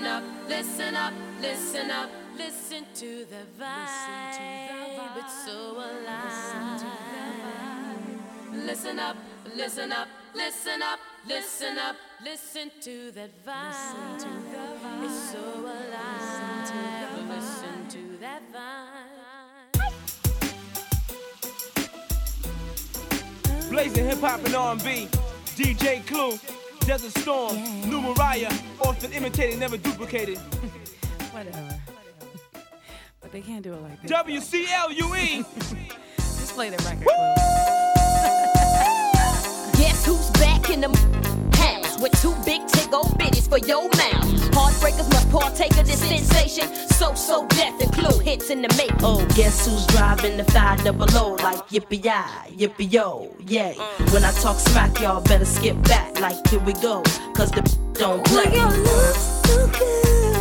listen up, listen up, listen up, listen to the vibe. It's so alive. Listen up, listen up, listen up, listen up, listen to that vibe. It's so alive. Listen to that vibe. Blazing hip hop and R&B. DJ Clue, Desert Storm, New Mariah, often imitated, never duplicated. Whatever. But they can't do it like this. WCLUE. Just play the record. Guess who's back in the house with two big tick old bitties for your mouth? Heartbreakers must partake of this sensation. So, so Def and clue hits in the make. Oh, guess who's driving the five double O like yippee yi, yippee yo, yay. When I talk smack, y'all better skip back like here we go, cause the don't play. Your love so good,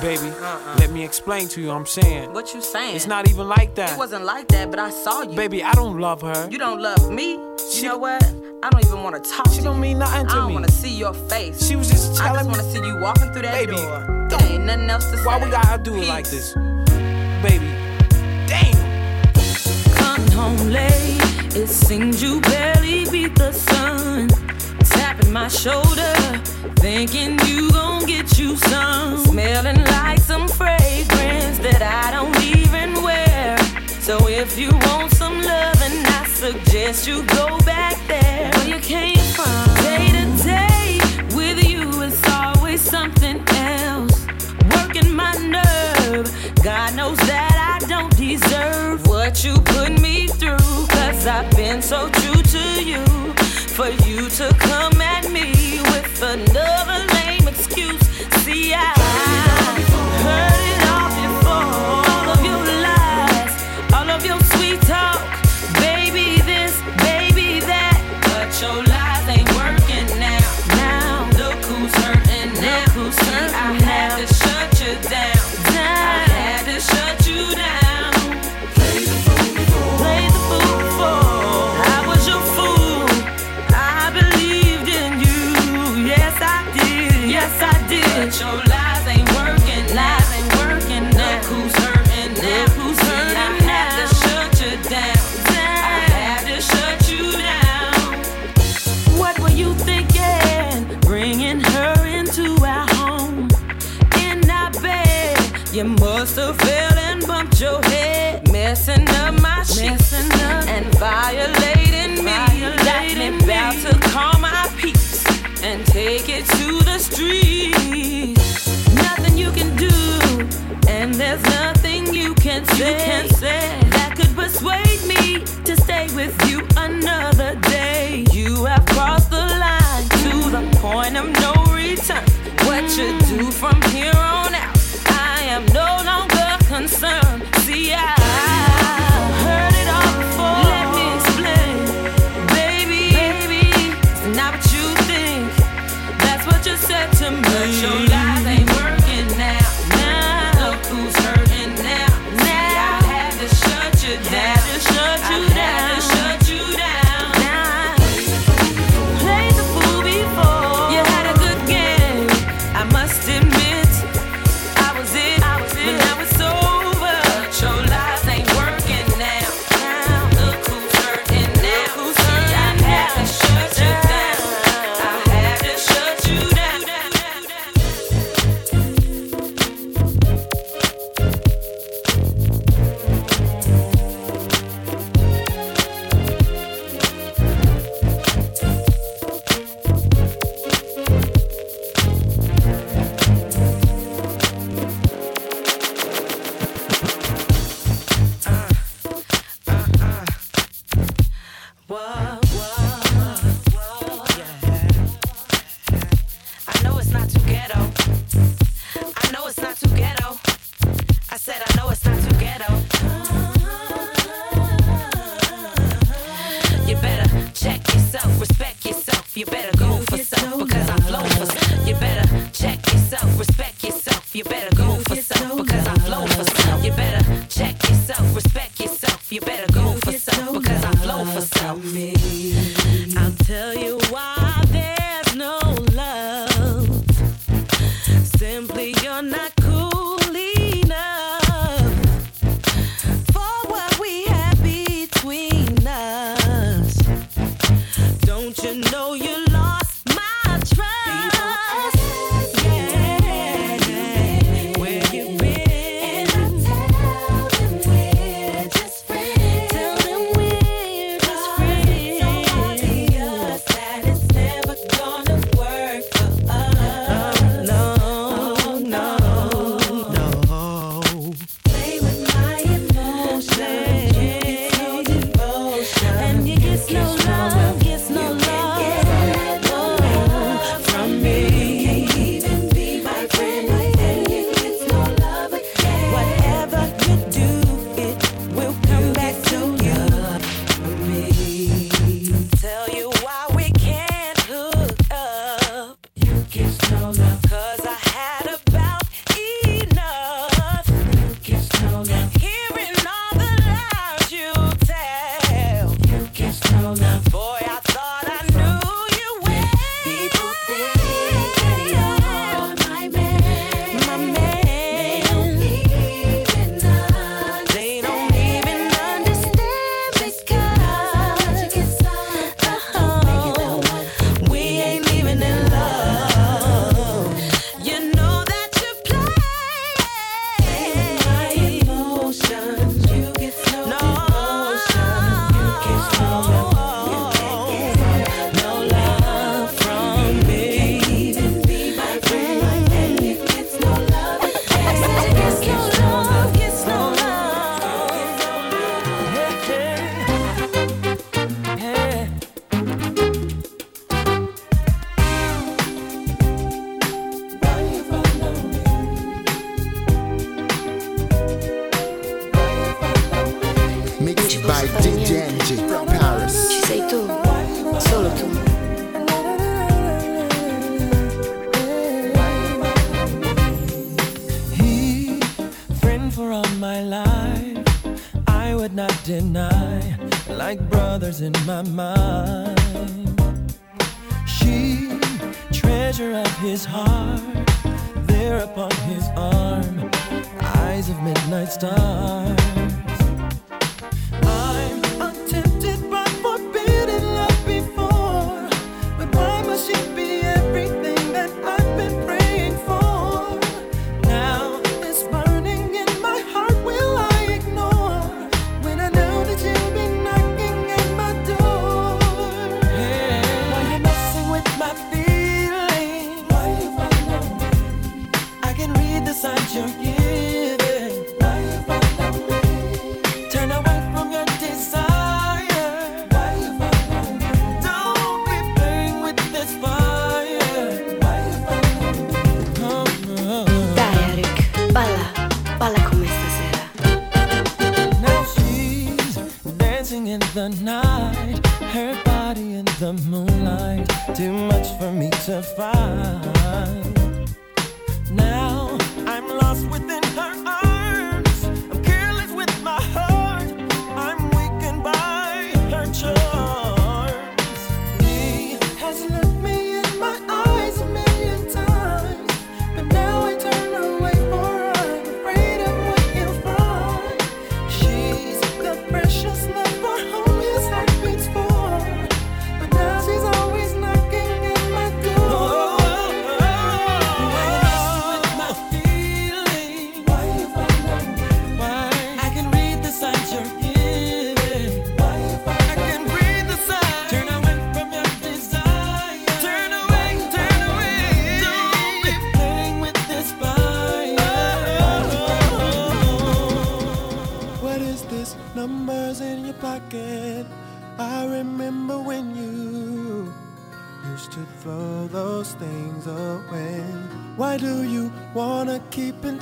Baby, uh-uh. let me explain to you, I'm saying. What you saying? It's not even like that. It wasn't like that, but I saw you. Baby, I don't love her. You don't love me? She you know what? I don't even want to talk. She to don't you. mean nothing to me. I don't want to see your face. She was just telling I just want to see you walking through that baby, door. Baby, ain't nothing else to Why say. Why we gotta do Peace. it like this, baby? Damn. Coming home late. It seems you barely beat the sun tapping my shoulder, thinking you gon' get you some. Smelling like some fragrance that I don't even wear. So if you want some loving, I suggest you go back there where you came from. Day to day with you, it's always something else. Working my nerve, God knows that I don't deserve what you put me through. Cause I've been so true to you for you to come at me with another in my mind.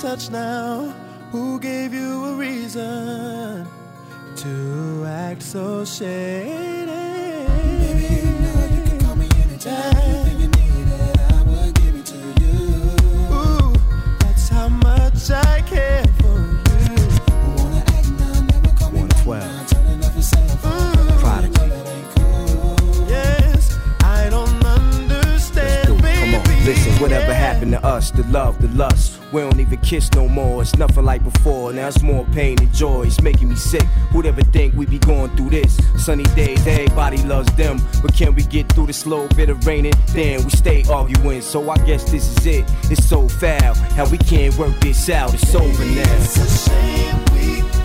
Touch now. kiss no more. It's nothing like before. Now it's more pain and joy. It's making me sick. Who'd ever think we'd be going through this? Sunny days, everybody loves them. But can we get through this little bit of raining? Then we stay arguing. So I guess this is it. It's so foul. How we can't work this out. It's over now. It's a shame we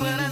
me, I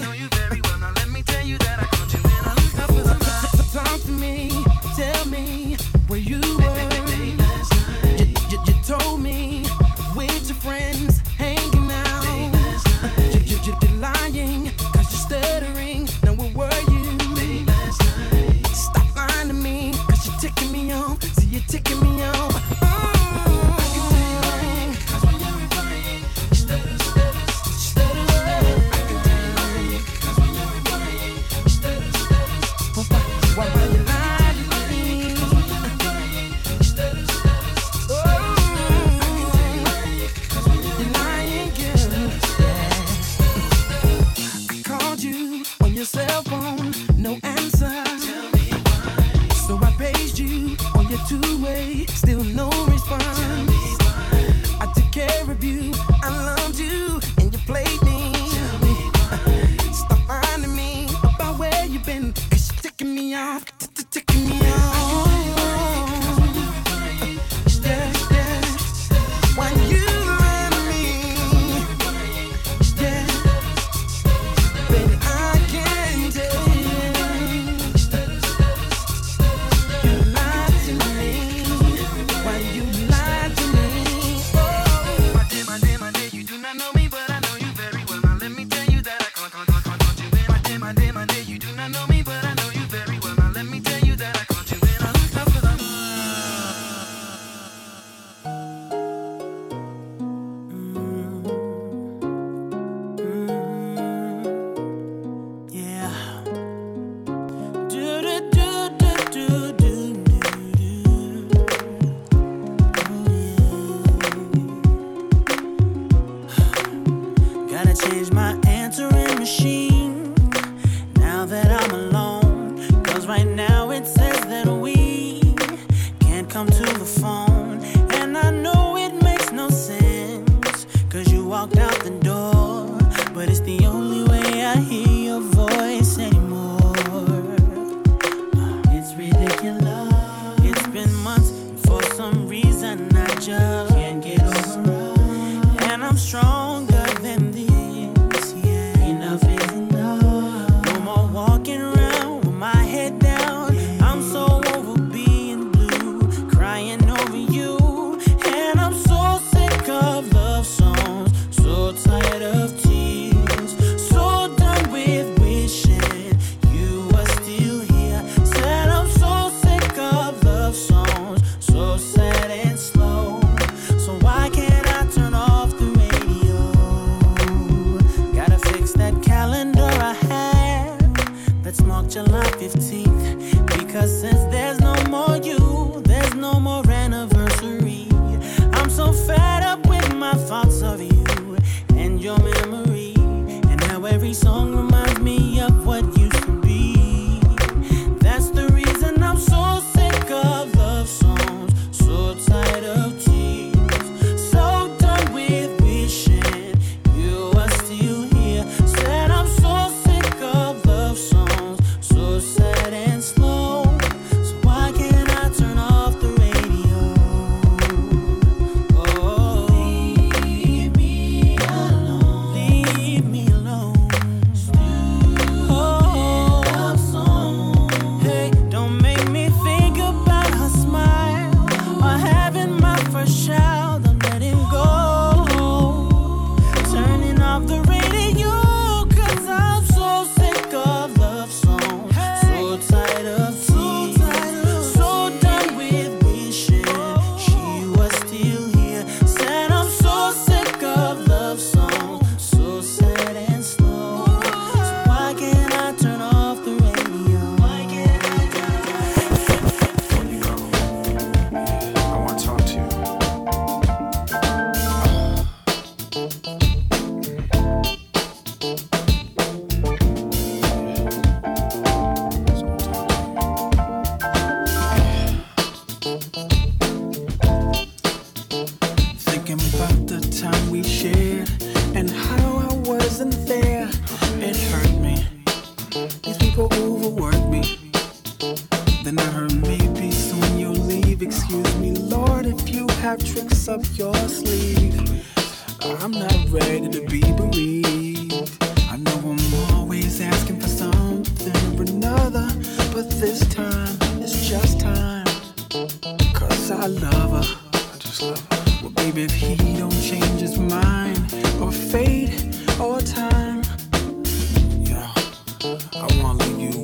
Wanna leave you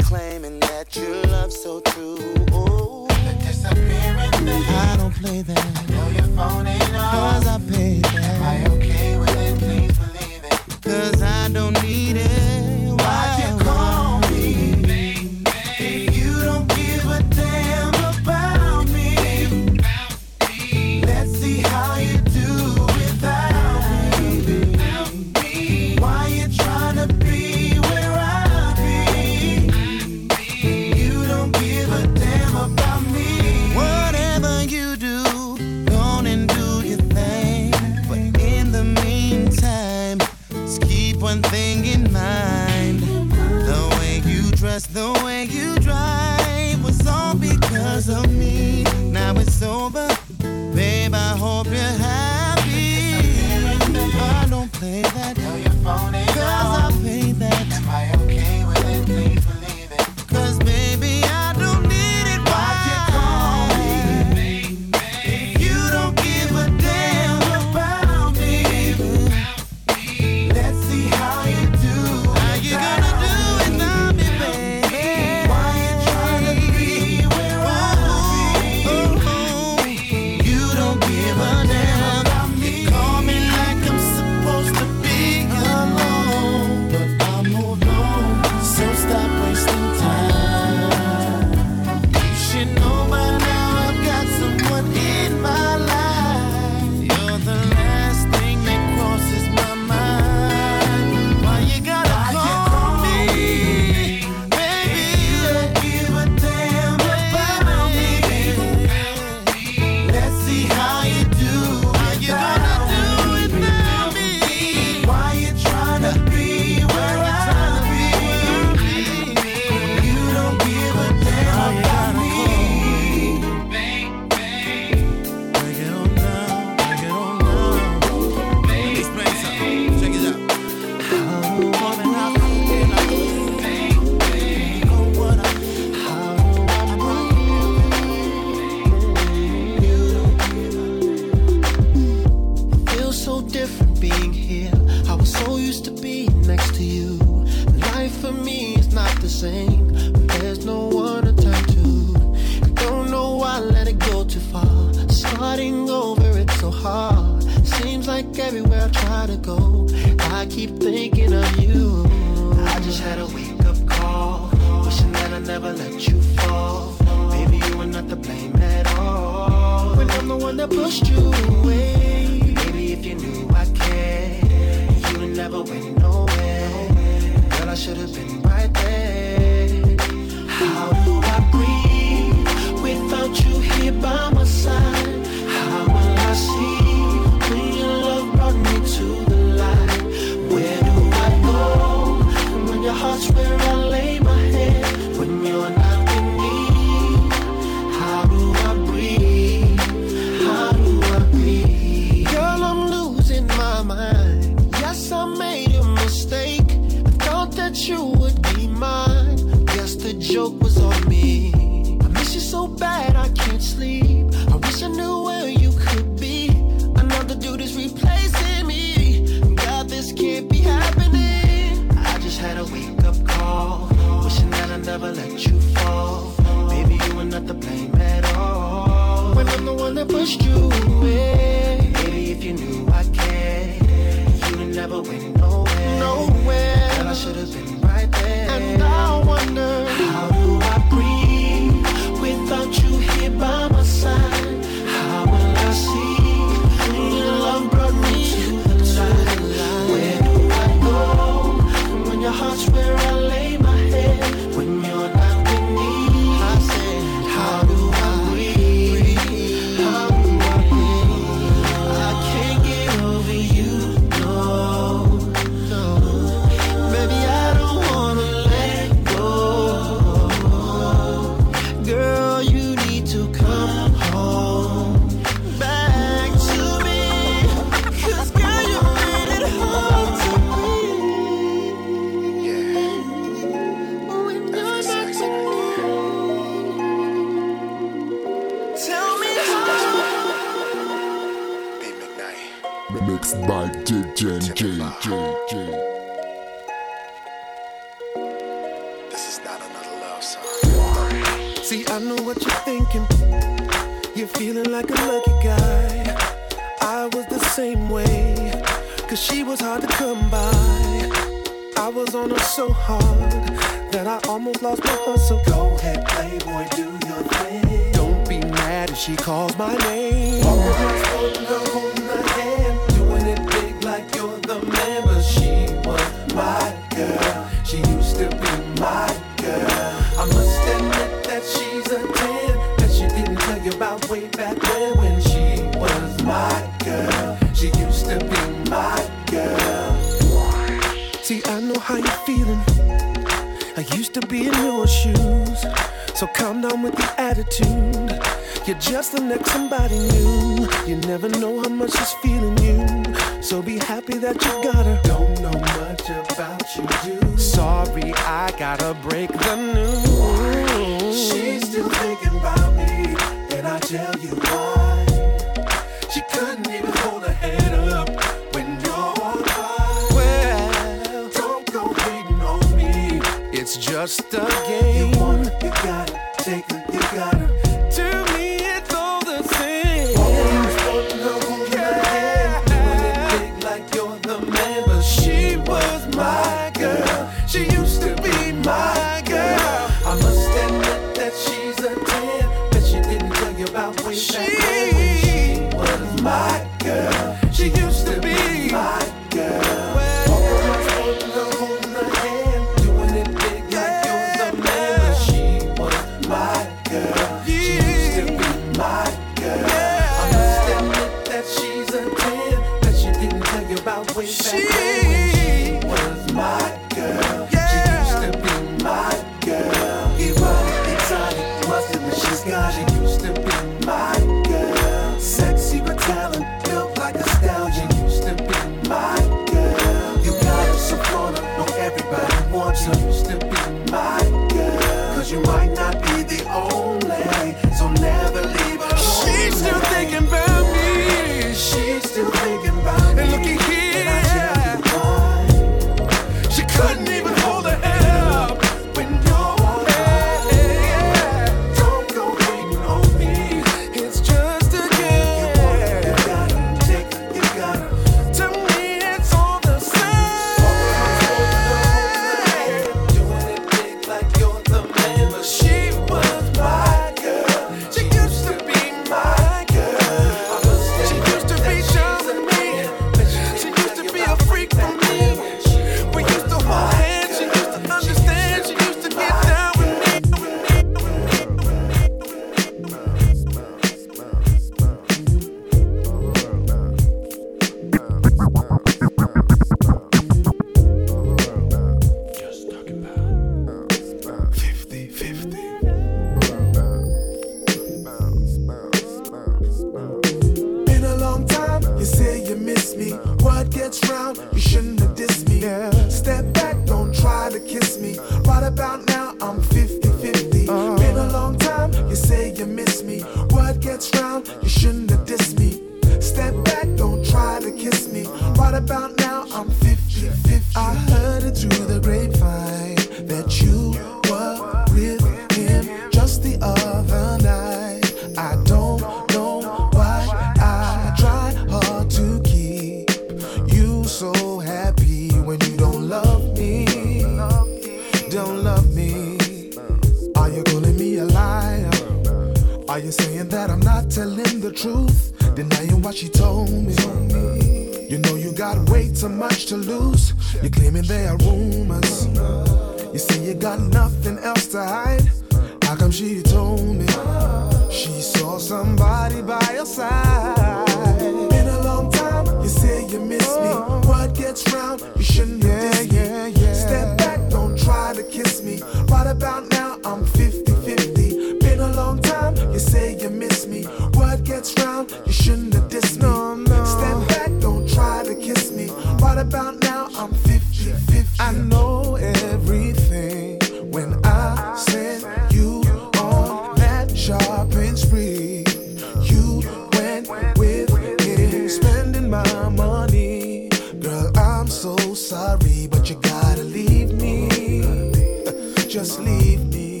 Just leave me.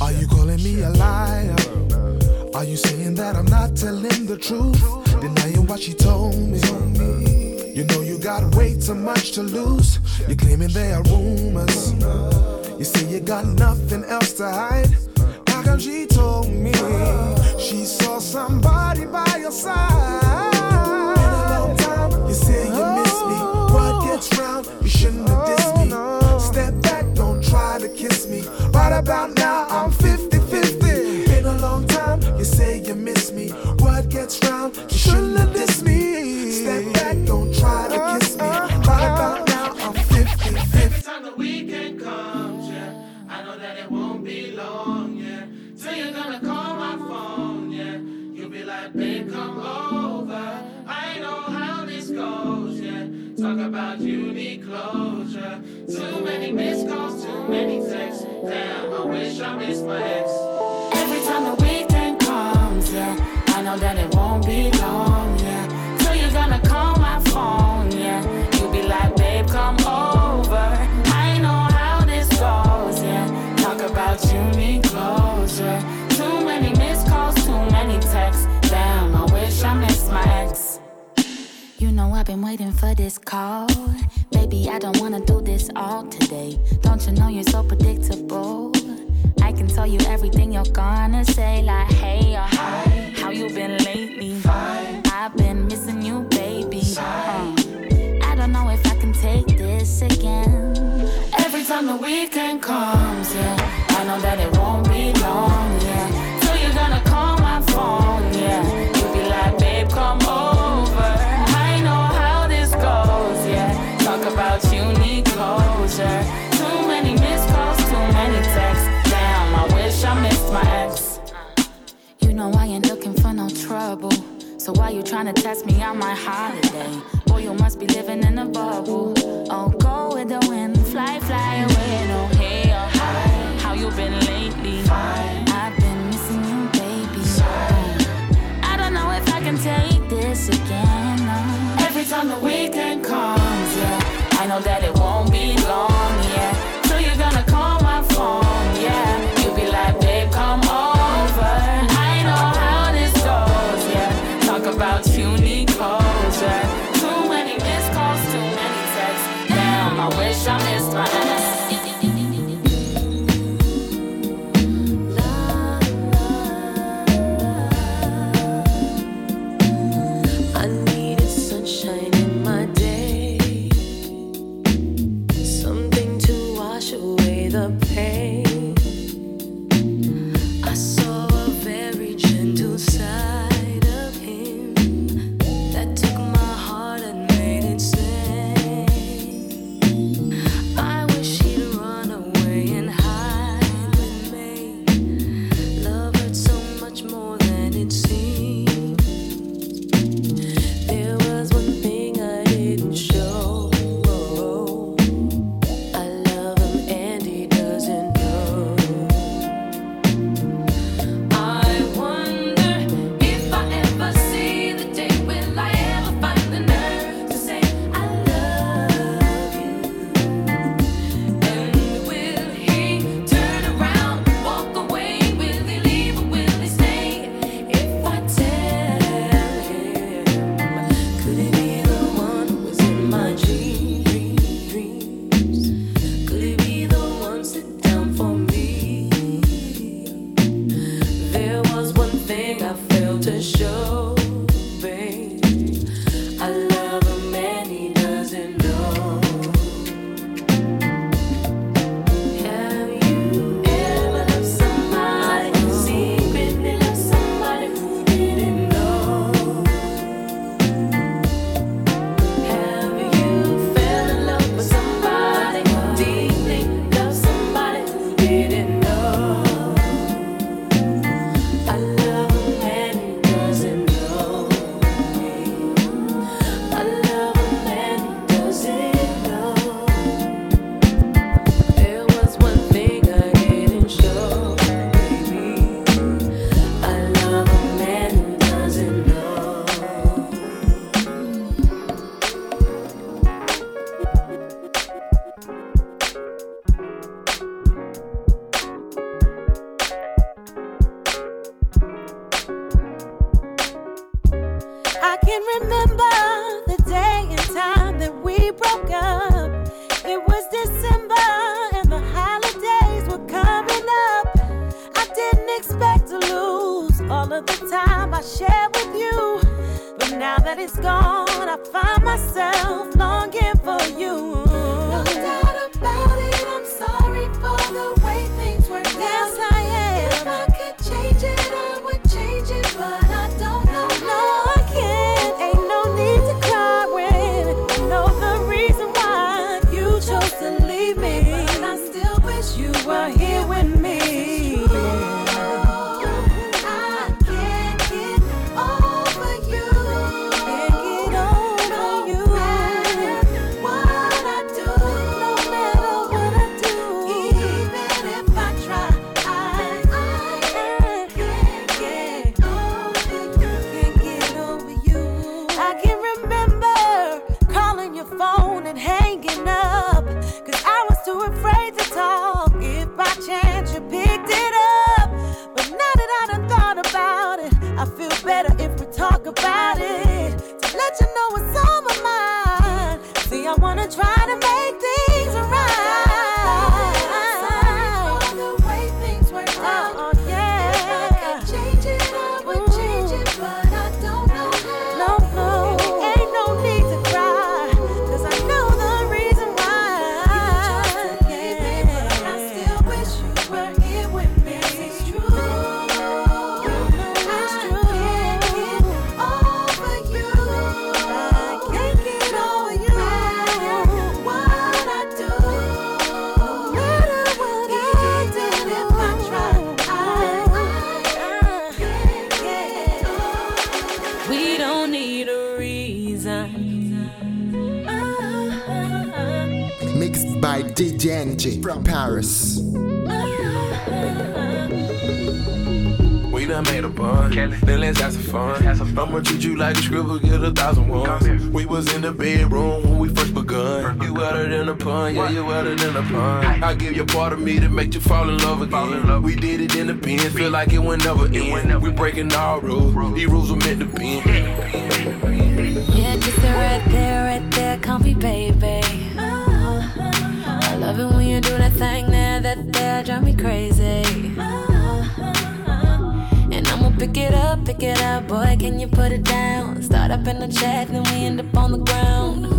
Are you calling me a liar? Are you saying that I'm not telling the truth? Denying what she told me. You know you got way too much to lose. You're claiming there are rumors. You say you got nothing else to hide. How come she told me she saw somebody by your side? Been a long time. You say you miss me. What gets round? You shouldn't have dissed me. Right about now, I'm 50 50. Been a long time. You say you miss me. What gets round? Ex. Every time the weekend comes, yeah, I know that it won't be long, yeah. Till you're gonna call my phone, yeah. You'll be like, babe, come over. I know how this goes, yeah. Talk about you need closure. Too many missed calls, too many texts. Damn, I wish I missed my ex. You know I've been waiting for this call. Baby, I don't wanna do this all today. Don't you know you're so predictable? I can tell you everything you're gonna say, like hey or hi. How you been lately? I've been missing you, baby. Uh, I don't know if I can take this again. Every time the weekend comes, yeah, I know that it won't be long, yeah. So you're gonna call my phone, yeah. You'll be like, babe, come over. I know how this goes, yeah. Talk about you need closure. Know I ain't looking for no trouble. So why you tryna test me on my holiday? Boy, you must be living in a bubble. Oh, go with the wind, fly, fly away. No, hey or hi. How you been lately? I've been missing you, baby. I don't know if I can take this again. no. Every time the weekend comes, yeah, I know that it won't be long, like it will never end. We breaking all rules. These rules were meant to be. Yeah, just right there, right there, comfy baby. I love it when you do that thing there, that there, drive me crazy. And I'ma pick it up, pick it up, boy, can you put it down? Start up in the chat, then we end up on the ground.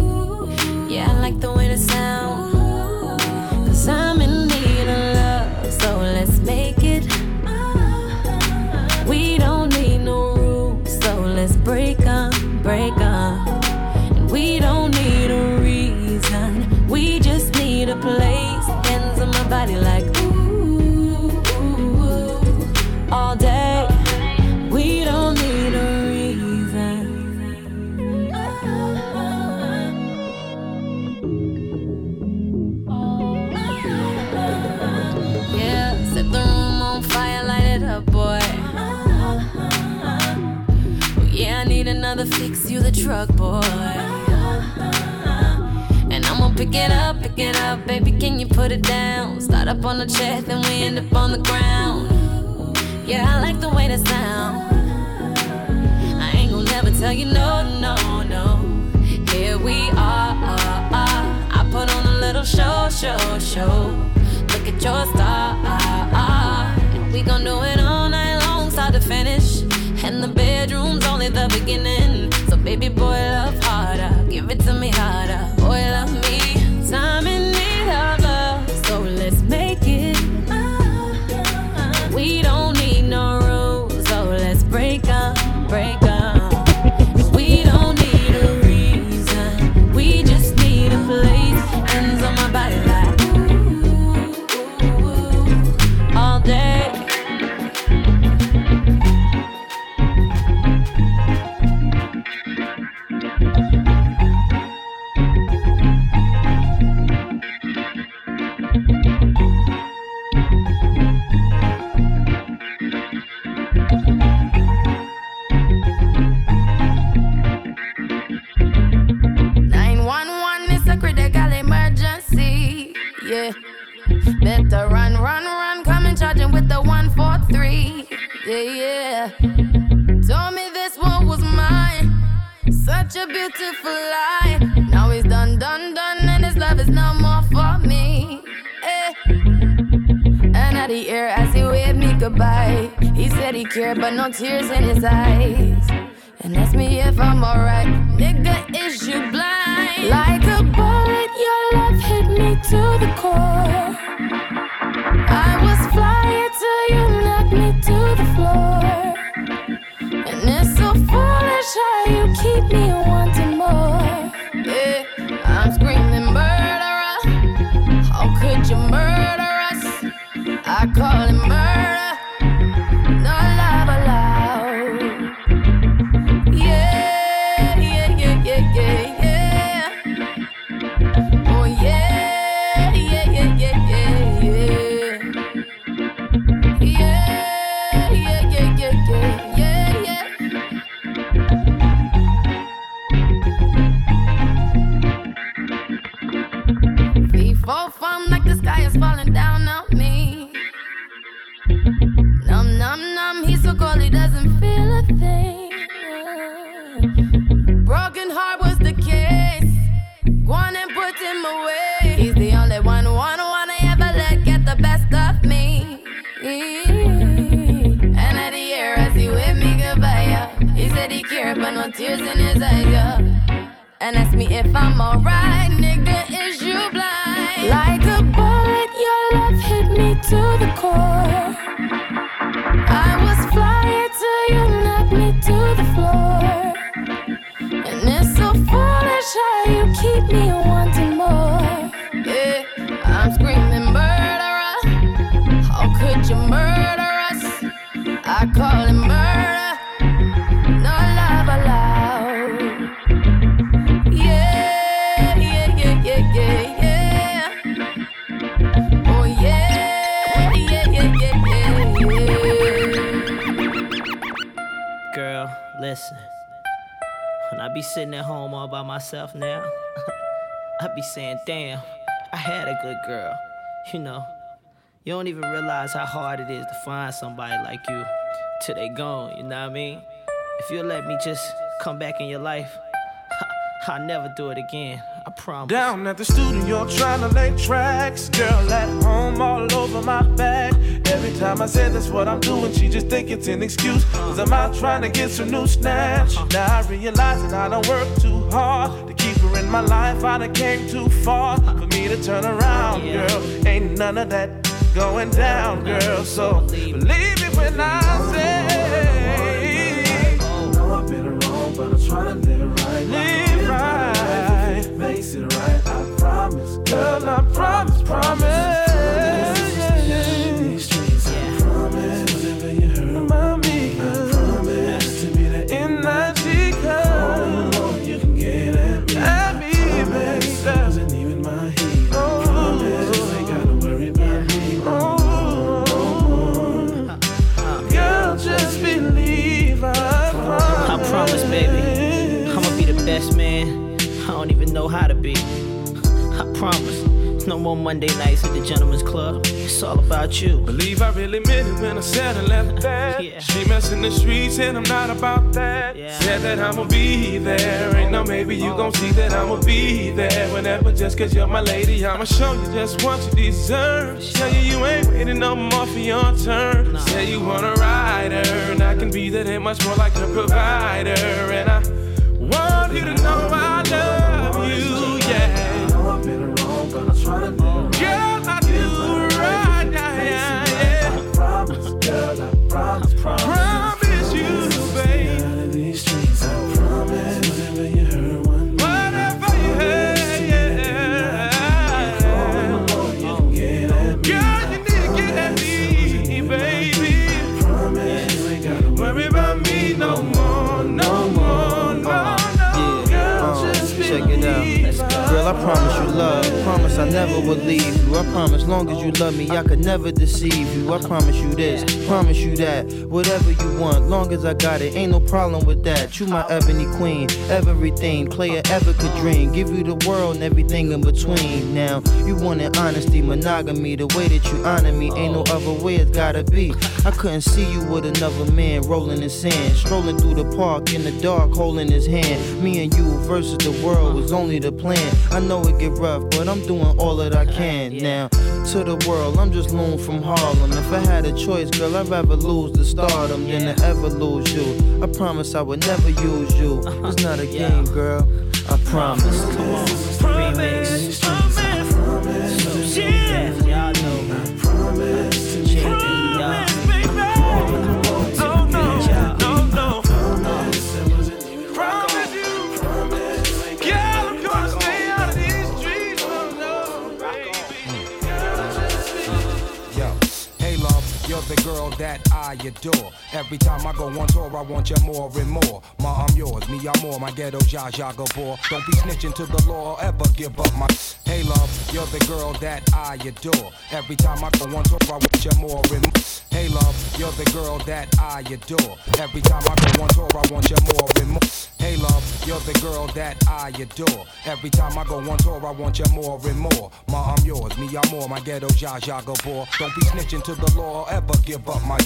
the way that sound. I ain't gonna never tell you no, no, no. Here we are, are, are. I put on a little show, show, show. Look at your star, uh, and we gon' do it all night long, start to finish. And the bedroom's only the beginning. So baby boy, love harder, give it to me harder. Tears in me to the core. Sitting at home all by myself now, I be saying, damn, I had a good girl. You know, you don't even realize how hard it is to find somebody like you till they gone, you know what I mean? If you'll let me just come back in your life, I'll never do it again. I promise. Down at the studio trying to lay tracks. Girl at home all over my back. Every time I say that's what I'm doing, she just think it's an excuse. Cause I'm out trying to get some new snatch. Now I realize that I don't work too hard to keep her in my life. I done came too far for me to turn around, girl. Ain't none of that going down, girl. So believe me when I say. Promise, promise. These streets, I promise. Whatever you heard me, I promise to be the you can get at me. At me, baby. My heat. I promise. You ain't gotta worry about me. Oh, girl, just believe. I promise. I promise, baby. I'ma be the best man. I don't even know how to be. I promise. No more Monday nights at the Gentleman's Club. It's all about you. Believe I really meant it when I said I left that. yeah. She messing the streets and I'm not about that. Yeah. Said that I'ma be there. Ain't no maybe you gon' see that I'ma be there. Whenever just cause you're my lady, I'ma show you just what you deserve. Tell you you ain't waiting no more for your turn. Say you wanna ride her, and I can be that and much more like a provider. And I want you to know I love you, promise, I promise you love. Promise I never would leave you. I promise, long as you love me, I could never deceive you. I promise you this, promise you that. Whatever you want, long as I got it, ain't no problem with that. You my ebony queen, everything, player ever could dream. Give you the world and everything in between. Now, you wanted honesty, monogamy, the way that you honor me, ain't no other way it's gotta be. I couldn't see you with another man rolling in sand, strolling through the park in the dark, holding his hand. Me and you versus the world was only the plan. I know it get rough, but I'm doing all that I can now. To the world, I'm just loon from Harlem. If I had a choice, girl, I'd rather lose the stardom than to ever lose you. I promise I would never use you. Uh-huh. It's not a game, girl. I promise. Come on, Promise, promise, promise. Yeah, y'all girl that I adore. Every time I go on tour, I want you more and more. Ma, I'm yours, me, I'm more. My ghetto, Zsa Zsa Gabor. Don't be snitching to the law or ever give up my. Hey love, you're the girl that I adore. Every time I go on tour, I want you more and more. Hey love, you're the girl that I adore. Every time I go on tour, I want you more and more. Hey love, you're the girl that I adore. Every time I go on tour, I want you more and more. Ma, I'm yours, me, I'm more. My ghetto, Zsa Zsa Gabor. Don't be snitching to the law or ever give up my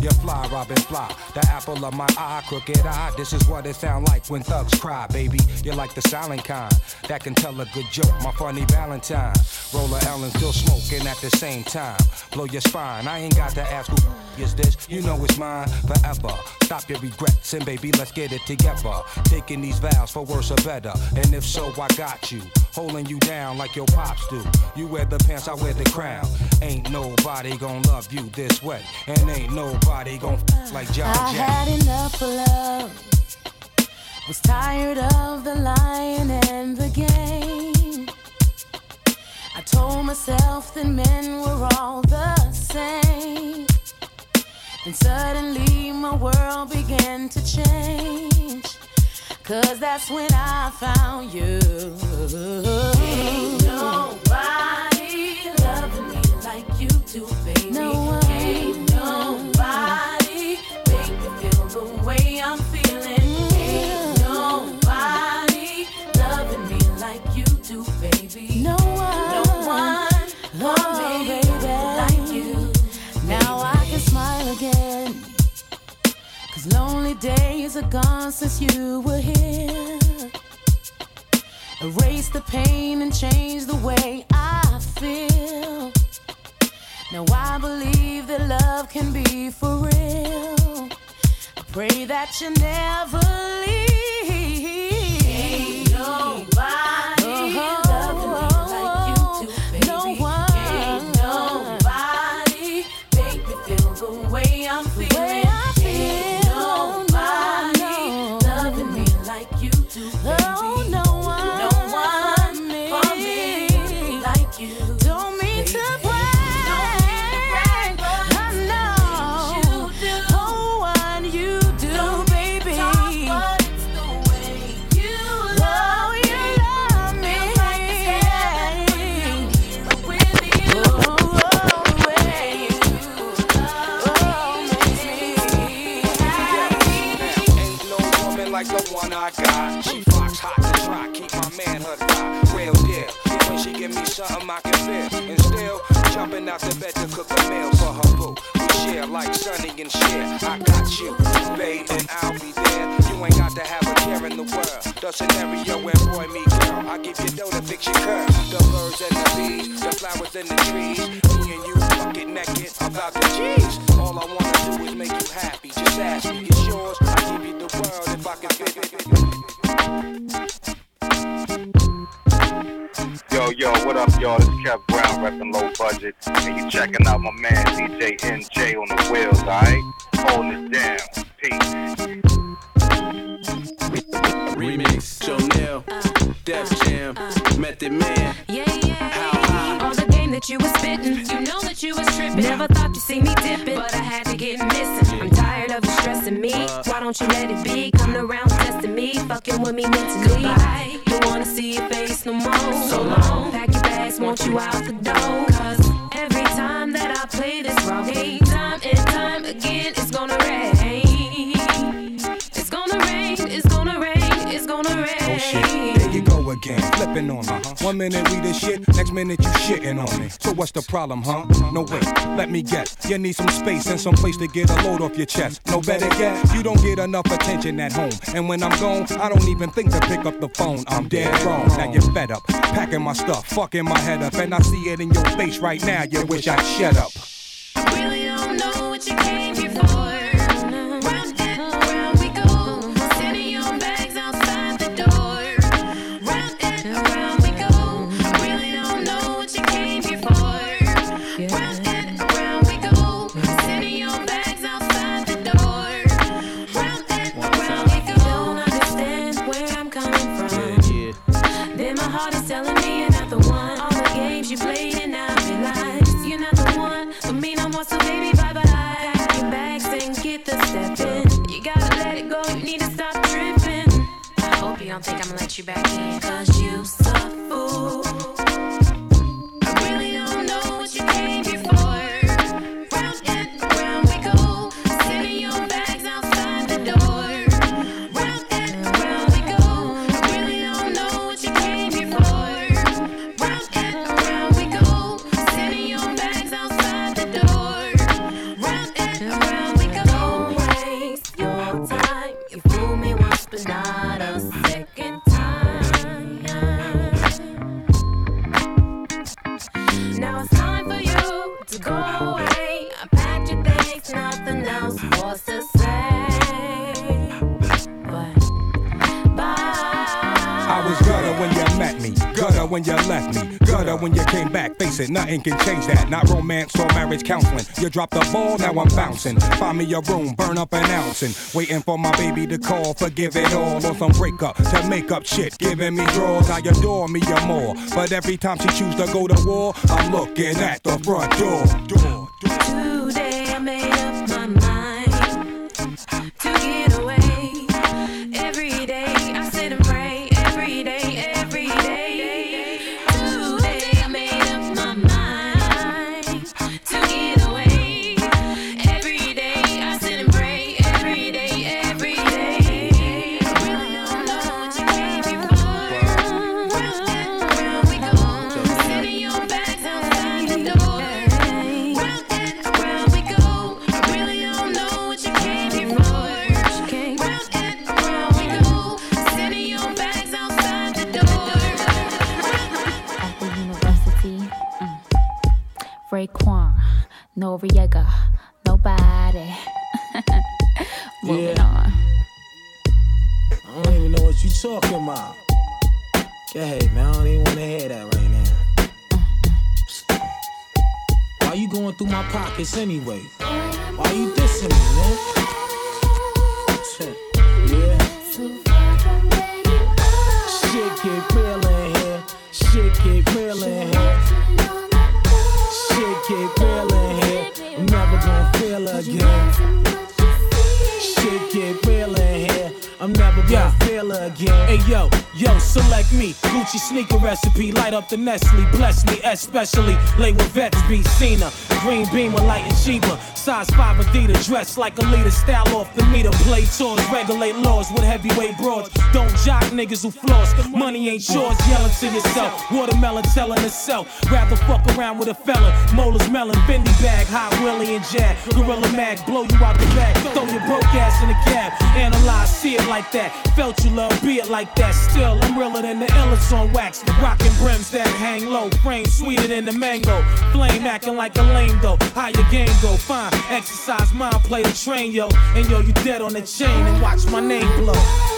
You're fly, Robin fly. The apple of my eye, crooked eye. This is what it sound like when thugs cry, baby. You're like the silent kind that can tell a good joke. My funny Valentine. Roller Ellen still smoking at the same time. Blow your spine. I ain't got to ask who is this. You know it's mine forever. Stop your regrets and baby, let's get it together. Taking these vows for worse or better. And if so, I got you. Holding you down like your pops do. You wear the pants, I wear the crown. Ain't nobody gonna love you this way. And ain't nobody gonna f- like John I Jack. had enough of love. Was tired of the lying and the game. I told myself that men were all the same. Then suddenly my world began to change. Cause that's when I found you. Ain't nobody loving me like you do, baby. No lonely days are gone since you were here. Erase the pain and change the way I feel. Now I believe that love can be for real. I pray that you never leave. The scenario where boy meet girl. I give you dough to fix your curl. The birds and the bees, the flowers and the trees. Me and you fucking naked about the G's. All I wanna do is make you happy. Just ask me, it's yours. I give you the world if I can fit it. Yo, yo, what up, y'all? This is Kev Brown, reppin' low budget. And you checking out my man DJ Enjay on the wheels, alright? Holding it down. Peace. Remix, Jonell, Def Jam, Method Man. Yeah, yeah. All the game that you was spitting, you know that you was tripping. Never thought you'd see me dipping, but I had to get missing. I'm tired of you stressing me me. Why don't you let it be? Coming around testing me, fucking with me mentally. Goodbye. Don't wanna see your face no more. So long. Pack your bags, want you out the door. Cause on me. One minute we the shit, next minute you shitting on me. So what's the problem, huh? No way, let me guess. You need some space and some place to get a load off your chest. No better yet, you don't get enough attention at home. And when I'm gone, I don't even think to pick up the phone. I'm dead wrong. Now you're fed up, packing my stuff, fucking my head up, and I see it in your face right now. You wish I'd shut up. really don't know what you came nothing can change that. Not romance or marriage counseling. You dropped the ball, now I'm bouncing. Find me a room, burn up an ounce, and waiting for my baby to call. Forgive it all, or some breakup to make up shit. Giving me draws, I adore me or more. But every time she choose to go to war, I'm looking at the front door. Nestle. Bless me, especially. Lay with vets be Cena. Green beamer, light and cheaper. Size 5 Adidas. Dress like a leader. Style off the meter. Play tours. Regulate laws with heavyweight broads. Don't jock niggas who floss. Money ain't yours. Yelling to yourself. Watermelon telling itself. Rather fuck around with a fella. Molars melon. Fendi bag. Hot Willie and Jack. Gorilla Mag. Blow you out the back. Throw your broke ass in the cab. Analyze. See it like that. Felt you love. Be it like that. Still, I'm realer than the illest on wax. Rockin' brims that hang low. Frame sweeter than the mango. Flame acting like a lame though. How your game go? Fine. Exercise mind. Play the train, yo. And yo, you dead on the chain. And watch my name blow.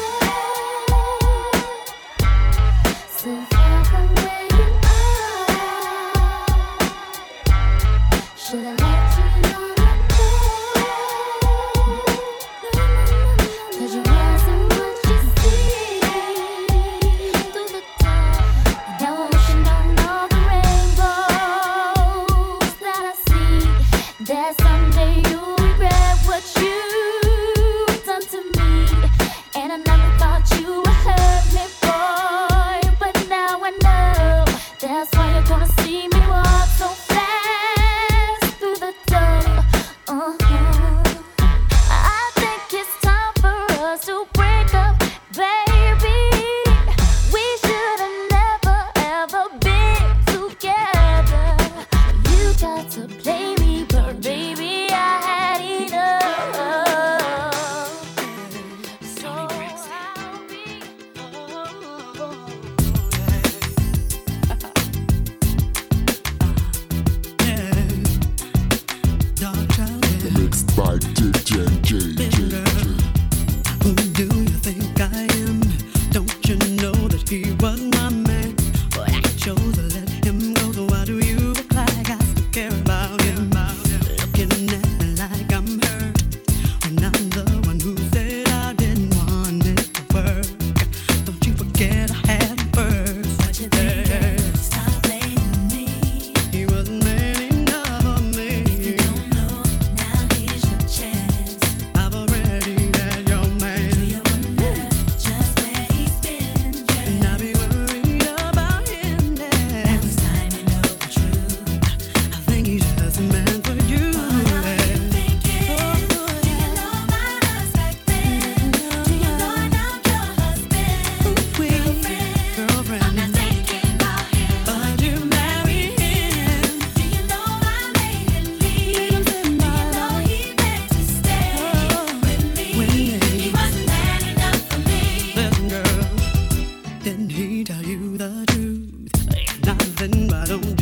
I don't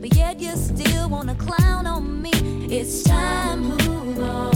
but yet you still wanna clown on me. It's time, move on.